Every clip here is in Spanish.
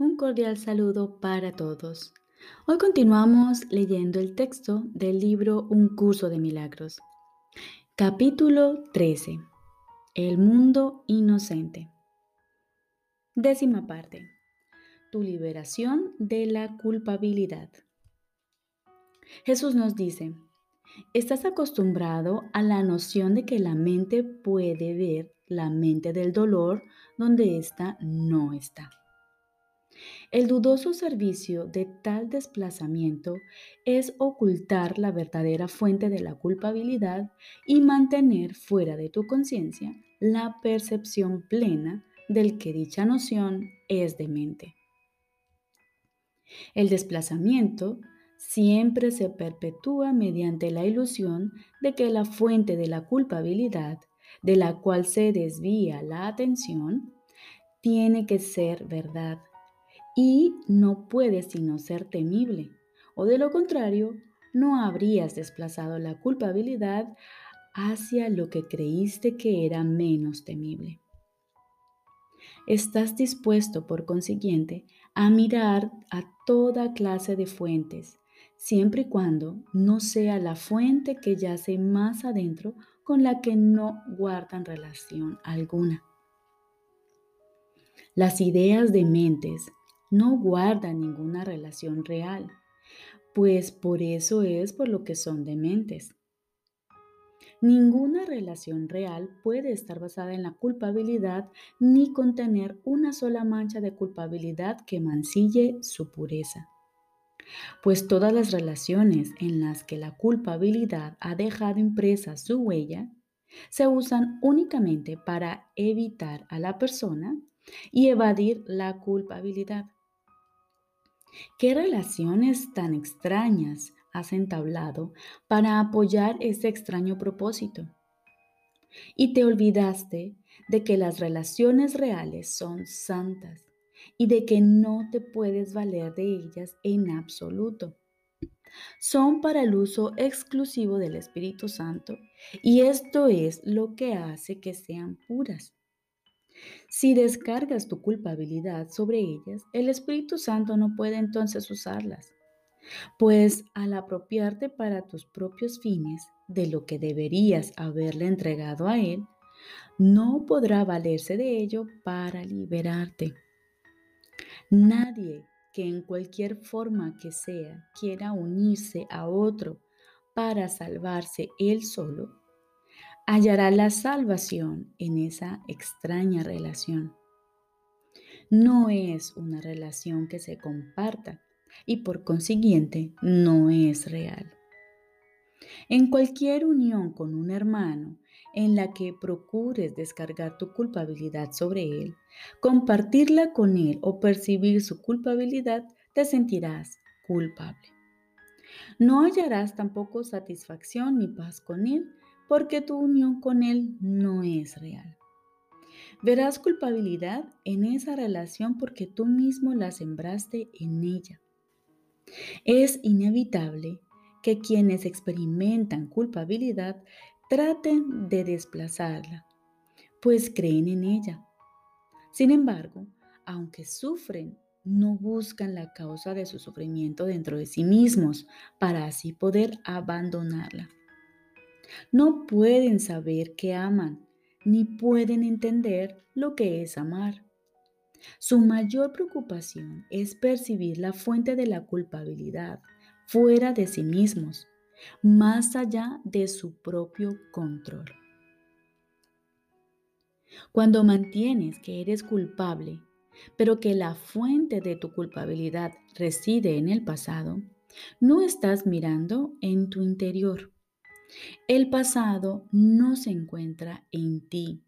Un cordial saludo para todos. Hoy continuamos leyendo el texto del libro Un curso de milagros. Capítulo 13. El mundo inocente. Décima parte. Tu liberación de la culpabilidad. Jesús nos dice, estás acostumbrado a la noción de que la mente puede ver la mente del dolor donde ésta no está. El dudoso servicio de tal desplazamiento es ocultar la verdadera fuente de la culpabilidad y mantener fuera de tu conciencia la percepción plena del que dicha noción es demente. El desplazamiento siempre se perpetúa mediante la ilusión de que la fuente de la culpabilidad, de la cual se desvía la atención, tiene que ser verdad y no puede sino ser temible, o de lo contrario, no habrías desplazado la culpabilidad hacia lo que creíste que era menos temible. Estás dispuesto, por consiguiente, a mirar a toda clase de fuentes, siempre y cuando no sea la fuente que yace más adentro con la que no guardan relación alguna. Las ideas de mentes no guardan ninguna relación real, pues por eso es por lo que son dementes. Ninguna relación real puede estar basada en la culpabilidad ni contener una sola mancha de culpabilidad que mancille su pureza. Pues todas las relaciones en las que la culpabilidad ha dejado impresa su huella se usan únicamente para evitar a la persona y evadir la culpabilidad. ¿Qué relaciones tan extrañas has entablado para apoyar ese extraño propósito? Y te olvidaste de que las relaciones reales son santas y de que no te puedes valer de ellas en absoluto. Son para el uso exclusivo del Espíritu Santo y esto es lo que hace que sean puras. Si descargas tu culpabilidad sobre ellas, el Espíritu Santo no puede entonces usarlas, pues al apropiarte para tus propios fines de lo que deberías haberle entregado a Él, no podrá valerse de ello para liberarte. Nadie que en cualquier forma que sea quiera unirse a otro para salvarse él solo, hallará la salvación en esa extraña relación. No es una relación que se comparta y por consiguiente no es real. En cualquier unión con un hermano en la que procures descargar tu culpabilidad sobre él, compartirla con él o percibir su culpabilidad, te sentirás culpable. No hallarás tampoco satisfacción ni paz con él porque tu unión con Él no es real. Verás culpabilidad en esa relación porque tú mismo la sembraste en ella. Es inevitable que quienes experimentan culpabilidad traten de desplazarla, pues creen en ella. Sin embargo, aunque sufren, no buscan la causa de su sufrimiento dentro de sí mismos para así poder abandonarla. No pueden saber que aman, ni pueden entender lo que es amar. Su mayor preocupación es percibir la fuente de la culpabilidad fuera de sí mismos, más allá de su propio control. Cuando mantienes que eres culpable, pero que la fuente de tu culpabilidad reside en el pasado, no estás mirando en tu interior el pasado no se encuentra en ti.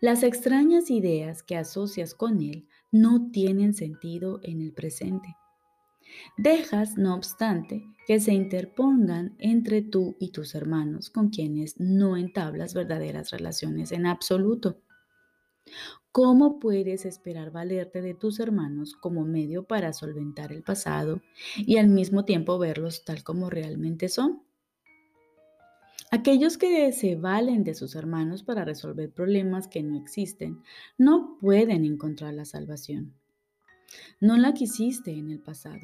Las extrañas ideas que asocias con él no tienen sentido en el presente. Dejas, no obstante, que se interpongan entre tú y tus hermanos con quienes no entablas verdaderas relaciones en absoluto. ¿Cómo puedes esperar valerte de tus hermanos como medio para solventar el pasado y al mismo tiempo verlos tal como realmente son? Aquellos que se valen de sus hermanos para resolver problemas que no existen no pueden encontrar la salvación. No la quisiste en el pasado.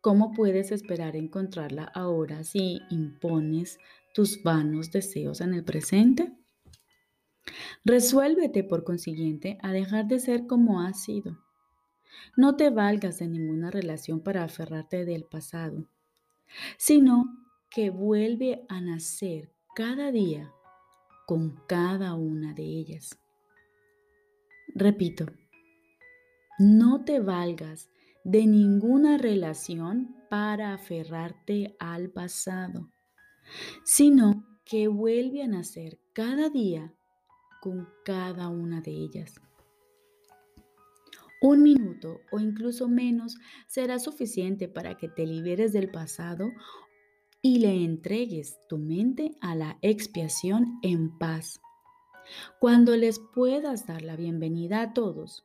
¿Cómo puedes esperar encontrarla ahora si impones tus vanos deseos en el presente? Resuélvete, por consiguiente, a dejar de ser como has sido. No te valgas de ninguna relación para aferrarte del pasado, sino que vuelve a nacer cada día con cada una de ellas. Repito, no te valgas de ninguna relación para aferrarte al pasado, sino que vuelve a nacer cada día con cada una de ellas. Un minuto o incluso menos será suficiente para que te liberes del pasado y le entregues tu mente a la expiación en paz. Cuando les puedas dar la bienvenida a todos,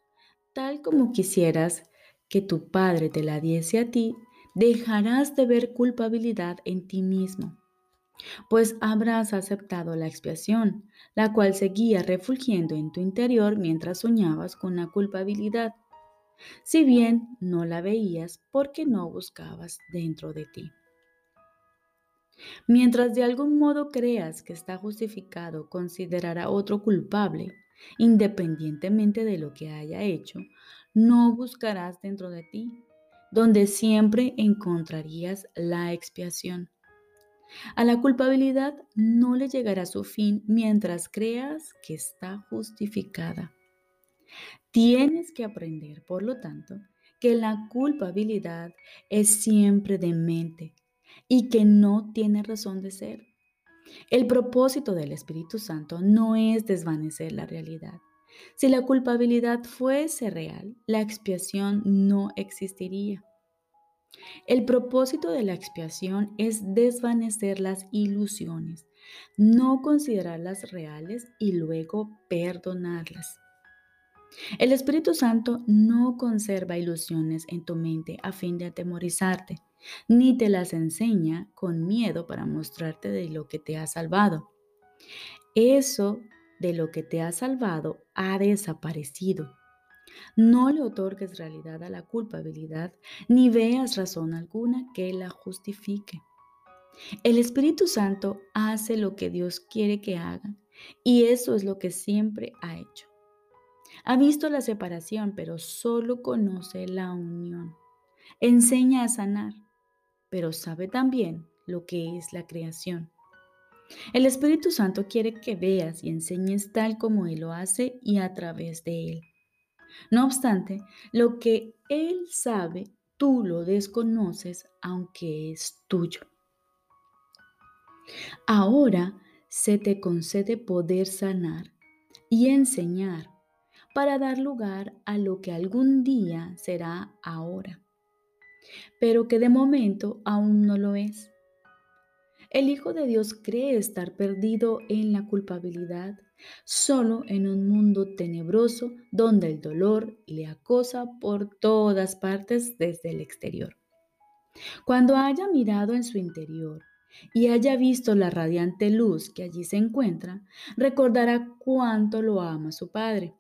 tal como quisieras que tu Padre te la diese a ti, dejarás de ver culpabilidad en ti mismo pues habrás aceptado la expiación, la cual seguía refulgiendo en tu interior mientras soñabas con la culpabilidad, si bien no la veías porque no buscabas dentro de ti. Mientras de algún modo creas que está justificado considerar a otro culpable, independientemente de lo que haya hecho, no buscarás dentro de ti, donde siempre encontrarías la expiación. A la culpabilidad no le llegará su fin mientras creas que está justificada. Tienes que aprender, por lo tanto, que la culpabilidad es siempre demente y que no tiene razón de ser. El propósito del Espíritu Santo no es desvanecer la realidad. Si la culpabilidad fuese real, la expiación no existiría. El propósito de la expiación es desvanecer las ilusiones, no considerarlas reales y luego perdonarlas. El Espíritu Santo no conserva ilusiones en tu mente a fin de atemorizarte, ni te las enseña con miedo para mostrarte de lo que te ha salvado. Eso de lo que te ha salvado ha desaparecido no le otorgues realidad a la culpabilidad ni veas razón alguna que la justifique. El Espíritu Santo hace lo que Dios quiere que haga y eso es lo que siempre ha hecho. Ha visto la separación, pero solo conoce la unión. Enseña a sanar, pero sabe también lo que es la creación. El Espíritu Santo quiere que veas y enseñes tal como Él lo hace y a través de Él. No obstante, lo que Él sabe, tú lo desconoces aunque es tuyo. Ahora se te concede poder sanar y enseñar para dar lugar a lo que algún día será ahora, pero que de momento aún no lo es. El Hijo de Dios cree estar perdido en la culpabilidad solo en un mundo tenebroso donde el dolor le acosa por todas partes desde el exterior. Cuando haya mirado en su interior y haya visto la radiante luz que allí se encuentra, recordará cuánto lo ama su Padre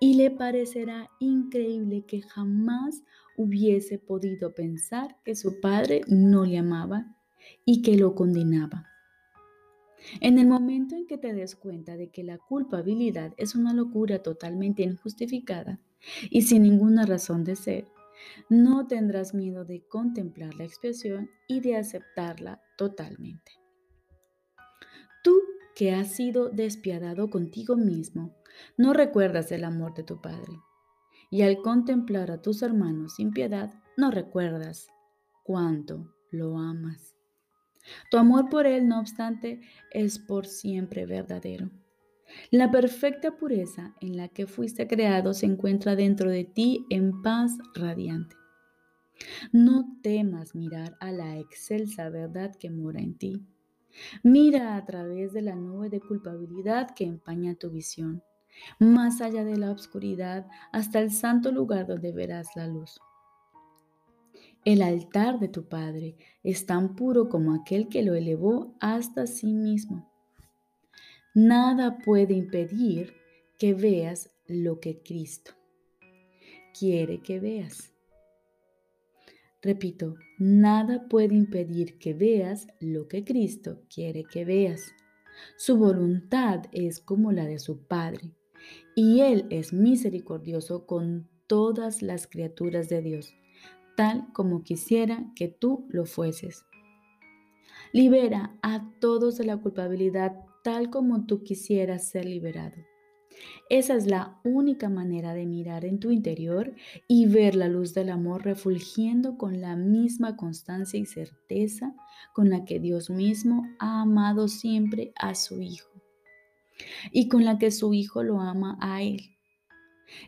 y le parecerá increíble que jamás hubiese podido pensar que su Padre no le amaba y que lo condenaba. En el momento en que te des cuenta de que la culpabilidad es una locura totalmente injustificada y sin ninguna razón de ser, no tendrás miedo de contemplar la expiación y de aceptarla totalmente. Tú que has sido despiadado contigo mismo, no recuerdas el amor de tu Padre. Y al contemplar a tus hermanos sin piedad, no recuerdas cuánto lo amas. Tu amor por Él, no obstante, es por siempre verdadero. La perfecta pureza en la que fuiste creado se encuentra dentro de ti en paz radiante. No temas mirar a la excelsa verdad que mora en ti. Mira a través de la nube de culpabilidad que empaña tu visión, más allá de la oscuridad, hasta el santo lugar donde verás la luz. El altar de tu Padre es tan puro como aquel que lo elevó hasta sí mismo. Nada puede impedir que veas lo que Cristo. quiere que veas. Repito, nada puede impedir que veas lo que Cristo quiere que veas. Su voluntad es como la de su Padre, y Él es misericordioso con todas las criaturas de Dios, tal como quisiera que tú lo fueses. Libera a todos de la culpabilidad tal como tú quisieras ser liberado. Esa es la única manera de mirar en tu interior y ver la luz del amor refulgiendo con la misma constancia y certeza con la que Dios mismo ha amado siempre a su Hijo y con la que su Hijo lo ama a Él.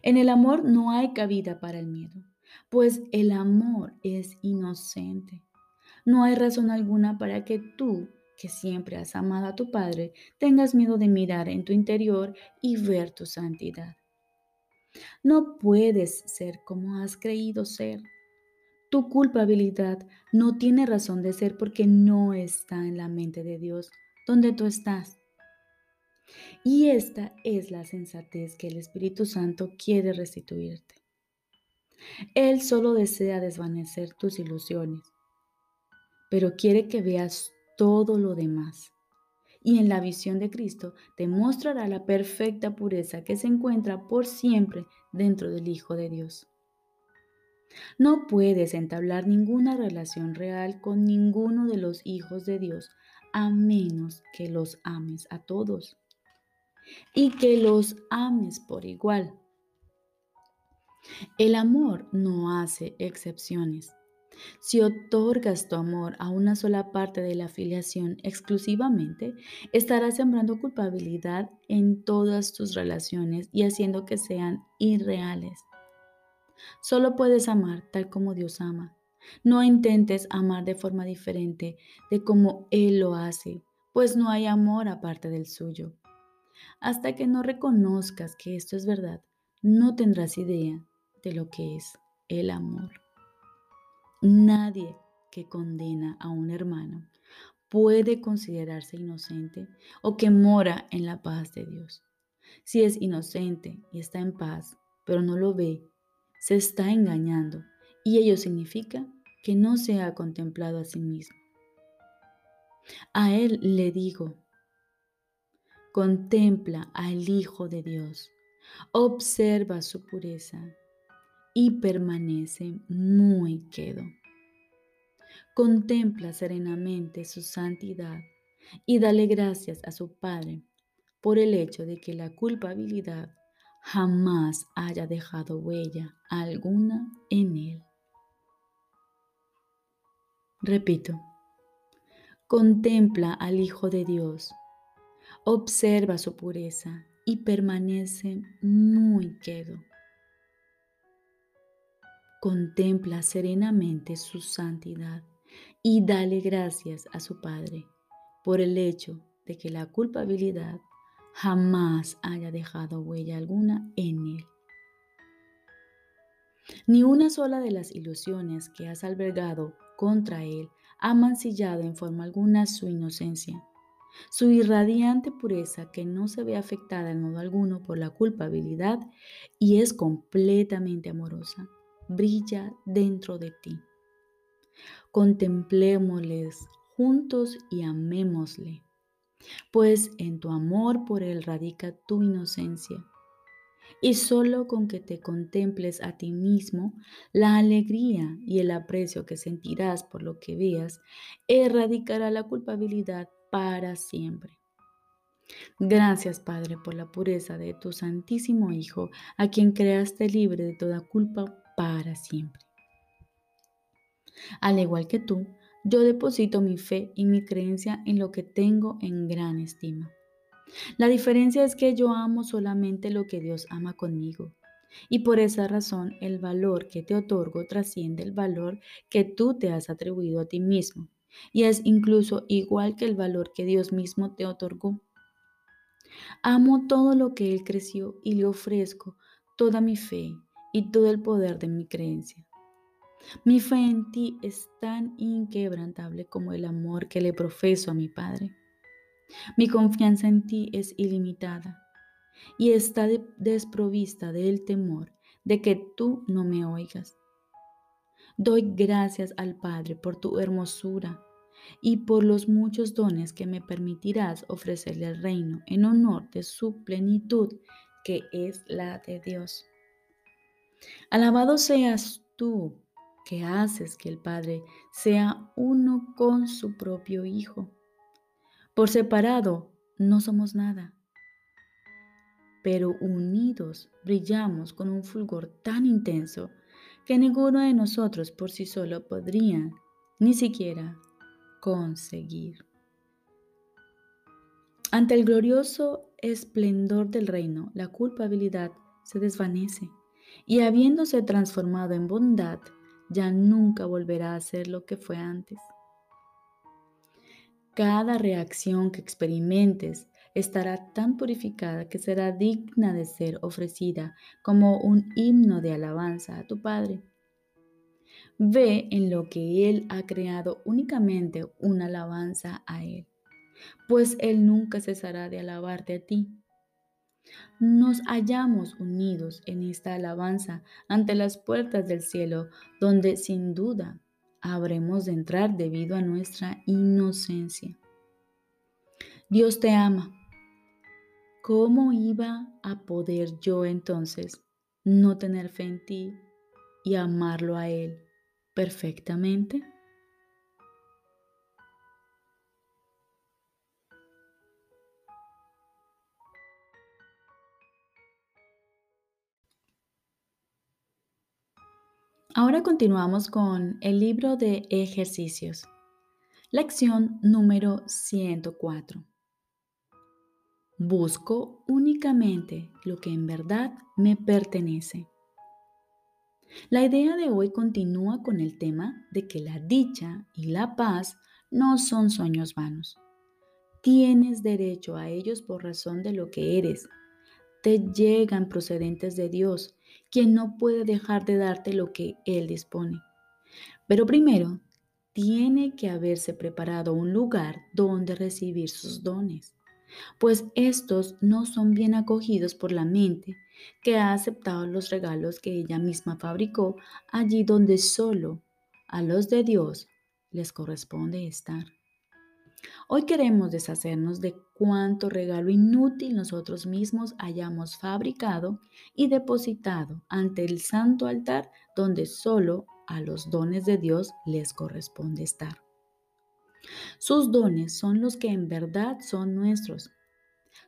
En el amor no hay cabida para el miedo, pues el amor es inocente. No hay razón alguna para que tú que siempre has amado a tu Padre, tengas miedo de mirar en tu interior y ver tu santidad. No puedes ser como has creído ser. Tu culpabilidad no tiene razón de ser porque no está en la mente de Dios, donde tú estás. Y esta es la sensatez que el Espíritu Santo quiere restituirte. Él solo desea desvanecer tus ilusiones, pero quiere que veas todo lo demás. Y en la visión de Cristo te mostrará la perfecta pureza que se encuentra por siempre dentro del Hijo de Dios. No puedes entablar ninguna relación real con ninguno de los hijos de Dios a menos que los ames a todos y que los ames por igual. El amor no hace excepciones. Si otorgas tu amor a una sola parte de la afiliación exclusivamente, estarás sembrando culpabilidad en todas tus relaciones y haciendo que sean irreales. Solo puedes amar tal como Dios ama. No intentes amar de forma diferente de como Él lo hace, pues no hay amor aparte del suyo. Hasta que no reconozcas que esto es verdad, no tendrás idea de lo que es el amor. Nadie que condena a un hermano puede considerarse inocente o que mora en la paz de Dios. Si es inocente y está en paz, pero no lo ve, se está engañando y ello significa que no se ha contemplado a sí mismo. A él le digo, contempla al Hijo de Dios, observa su pureza, y permanece muy quedo. Contempla serenamente su santidad y dale gracias a su Padre por el hecho de que la culpabilidad jamás haya dejado huella alguna en él. Repito, contempla al Hijo de Dios, observa su pureza y permanece muy quedo. Contempla serenamente su santidad y dale gracias a su Padre por el hecho de que la culpabilidad jamás haya dejado huella alguna en él. Ni una sola de las ilusiones que has albergado contra él ha mancillado en forma alguna su inocencia. Su irradiante pureza que no se ve afectada en modo alguno por la culpabilidad y es completamente amorosa brilla dentro de ti. Contemplémosles juntos y amémosle, pues en tu amor por Él radica tu inocencia. Y solo con que te contemples a ti mismo, la alegría y el aprecio que sentirás por lo que veas erradicará la culpabilidad para siempre. Gracias, Padre, por la pureza de tu Santísimo Hijo, a quien creaste libre de toda culpa para siempre. Al igual que tú, yo deposito mi fe y mi creencia en lo que tengo en gran estima. La diferencia es que yo amo solamente lo que Dios ama conmigo. Y por esa razón el valor que te otorgo trasciende el valor que tú te has atribuido a ti mismo. Y es incluso igual que el valor que Dios mismo te otorgó. Amo todo lo que Él creció y le ofrezco toda mi fe, y todo el poder de mi creencia. Mi fe en ti es tan inquebrantable como el amor que le profeso a mi Padre. Mi confianza en ti es ilimitada y está desprovista del temor de que tú no me oigas. Doy gracias al Padre por tu hermosura y por los muchos dones que me permitirás ofrecerle al reino en honor de su plenitud, que es la de Dios. Alabado seas tú que haces que el Padre sea uno con su propio Hijo. Por separado no somos nada, pero unidos brillamos con un fulgor tan intenso que ninguno de nosotros por sí solo podría ni siquiera conseguir. Ante el glorioso esplendor del reino, la culpabilidad se desvanece y habiéndose transformado en bondad, ya nunca volverá a ser lo que fue antes. Cada reacción que experimentes estará tan purificada que será digna de ser ofrecida como un himno de alabanza a tu Padre. Ve en lo que Él ha creado únicamente una alabanza a Él, pues Él nunca cesará de alabarte a ti. Nos hallamos unidos en esta alabanza ante las puertas del cielo, donde sin duda habremos de entrar debido a nuestra inocencia. Dios te ama. ¿Cómo iba a poder yo entonces no tener fe en ti y amarlo a Él perfectamente? Ahora continuamos con el libro de ejercicios. Lección número 104. Busco únicamente lo que en verdad me pertenece. La idea de hoy continúa con el tema de que la dicha y la paz no son sueños vanos. Tienes derecho a ellos por razón de lo que eres. Te llegan procedentes de Dios quien no puede dejar de darte lo que Él dispone. Pero primero, tiene que haberse preparado un lugar donde recibir sus dones, pues estos no son bien acogidos por la mente que ha aceptado los regalos que ella misma fabricó allí donde solo a los de Dios les corresponde estar. Hoy queremos deshacernos de cuánto regalo inútil nosotros mismos hayamos fabricado y depositado ante el santo altar donde solo a los dones de Dios les corresponde estar. Sus dones son los que en verdad son nuestros.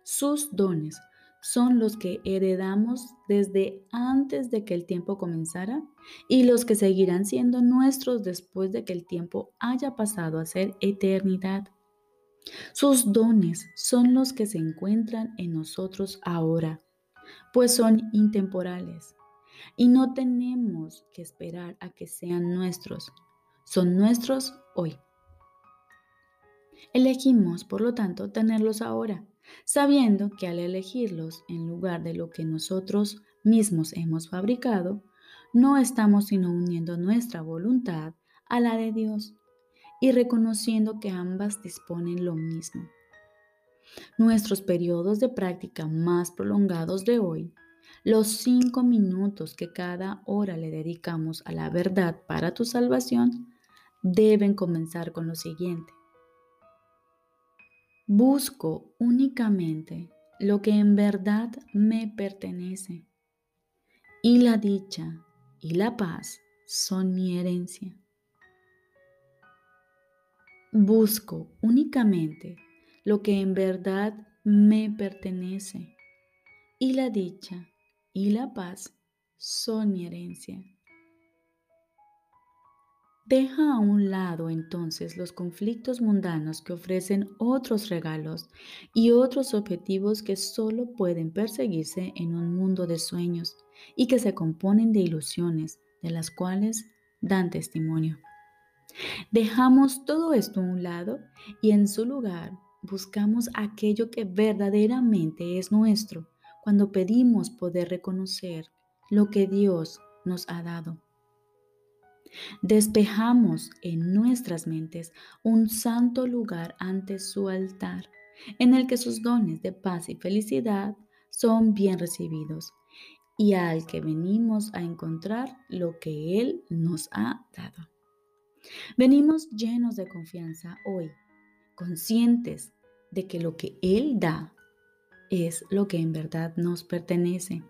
Sus dones son los que heredamos desde antes de que el tiempo comenzara y los que seguirán siendo nuestros después de que el tiempo haya pasado a ser eternidad. Sus dones son los que se encuentran en nosotros ahora, pues son intemporales y no tenemos que esperar a que sean nuestros, son nuestros hoy. Elegimos, por lo tanto, tenerlos ahora, sabiendo que al elegirlos en lugar de lo que nosotros mismos hemos fabricado, no estamos sino uniendo nuestra voluntad a la de Dios y reconociendo que ambas disponen lo mismo. Nuestros periodos de práctica más prolongados de hoy, los cinco minutos que cada hora le dedicamos a la verdad para tu salvación, deben comenzar con lo siguiente. Busco únicamente lo que en verdad me pertenece y la dicha y la paz son mi herencia. Busco únicamente lo que en verdad me pertenece y la dicha y la paz son mi herencia. Deja a un lado entonces los conflictos mundanos que ofrecen otros regalos y otros objetivos que solo pueden perseguirse en un mundo de sueños y que se componen de ilusiones de las cuales dan testimonio. Dejamos todo esto a un lado y en su lugar buscamos aquello que verdaderamente es nuestro cuando pedimos poder reconocer lo que Dios nos ha dado. Despejamos en nuestras mentes un santo lugar ante su altar, en el que sus dones de paz y felicidad son bien recibidos y al que venimos a encontrar lo que Él nos ha dado. Venimos llenos de confianza hoy, conscientes de que lo que Él da es lo que en verdad nos pertenece.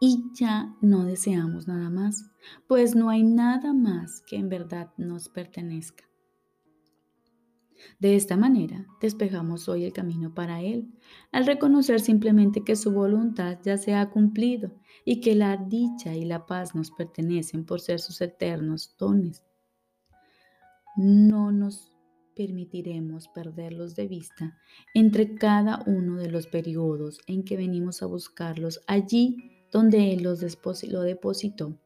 Y ya no deseamos nada más, pues no hay nada más que en verdad nos pertenezca. De esta manera, despejamos hoy el camino para Él, al reconocer simplemente que su voluntad ya se ha cumplido y que la dicha y la paz nos pertenecen por ser sus eternos dones. No nos permitiremos perderlos de vista entre cada uno de los periodos en que venimos a buscarlos allí donde Él los lo depositó.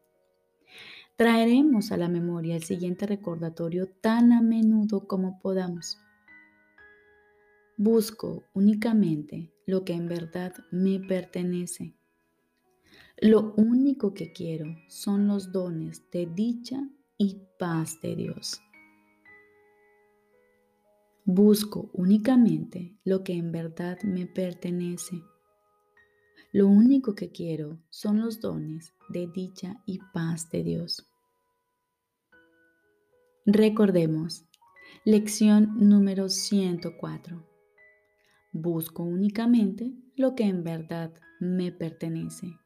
Traeremos a la memoria el siguiente recordatorio tan a menudo como podamos. Busco únicamente lo que en verdad me pertenece. Lo único que quiero son los dones de dicha y paz de Dios. Busco únicamente lo que en verdad me pertenece. Lo único que quiero son los dones de dicha y paz de Dios. Recordemos, lección número 104. Busco únicamente lo que en verdad me pertenece.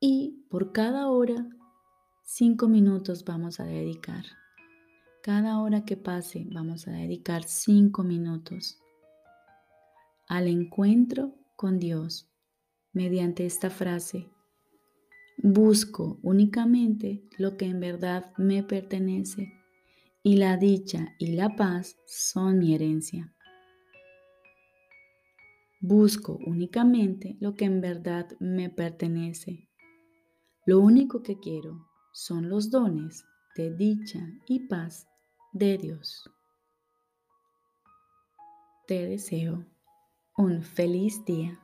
Y por cada hora, cinco minutos vamos a dedicar. Cada hora que pase vamos a dedicar cinco minutos al encuentro con Dios mediante esta frase. Busco únicamente lo que en verdad me pertenece y la dicha y la paz son mi herencia. Busco únicamente lo que en verdad me pertenece. Lo único que quiero son los dones de dicha y paz de Dios. Te deseo un feliz día.